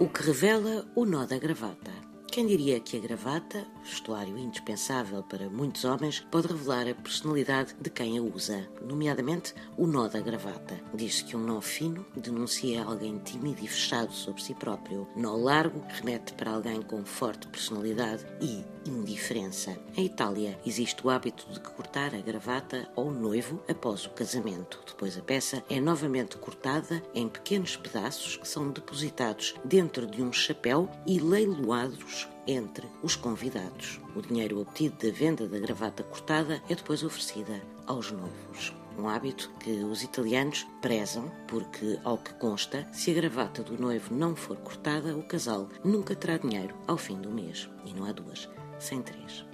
O que revela o nó da gravata. Quem diria que a gravata, vestuário indispensável para muitos homens, pode revelar a personalidade de quem a usa, nomeadamente o nó da gravata. Diz-se que um nó fino denuncia alguém tímido e fechado sobre si próprio. Nó largo remete para alguém com forte personalidade e indiferença. Em Itália existe o hábito de cortar a gravata ao noivo após o casamento. Depois a peça é novamente cortada em pequenos pedaços que são depositados dentro de um chapéu e leiloados entre os convidados. O dinheiro obtido da venda da gravata cortada é depois oferecida aos noivos. Um hábito que os italianos prezam, porque, ao que consta, se a gravata do noivo não for cortada, o casal nunca terá dinheiro ao fim do mês. E não há duas, sem três.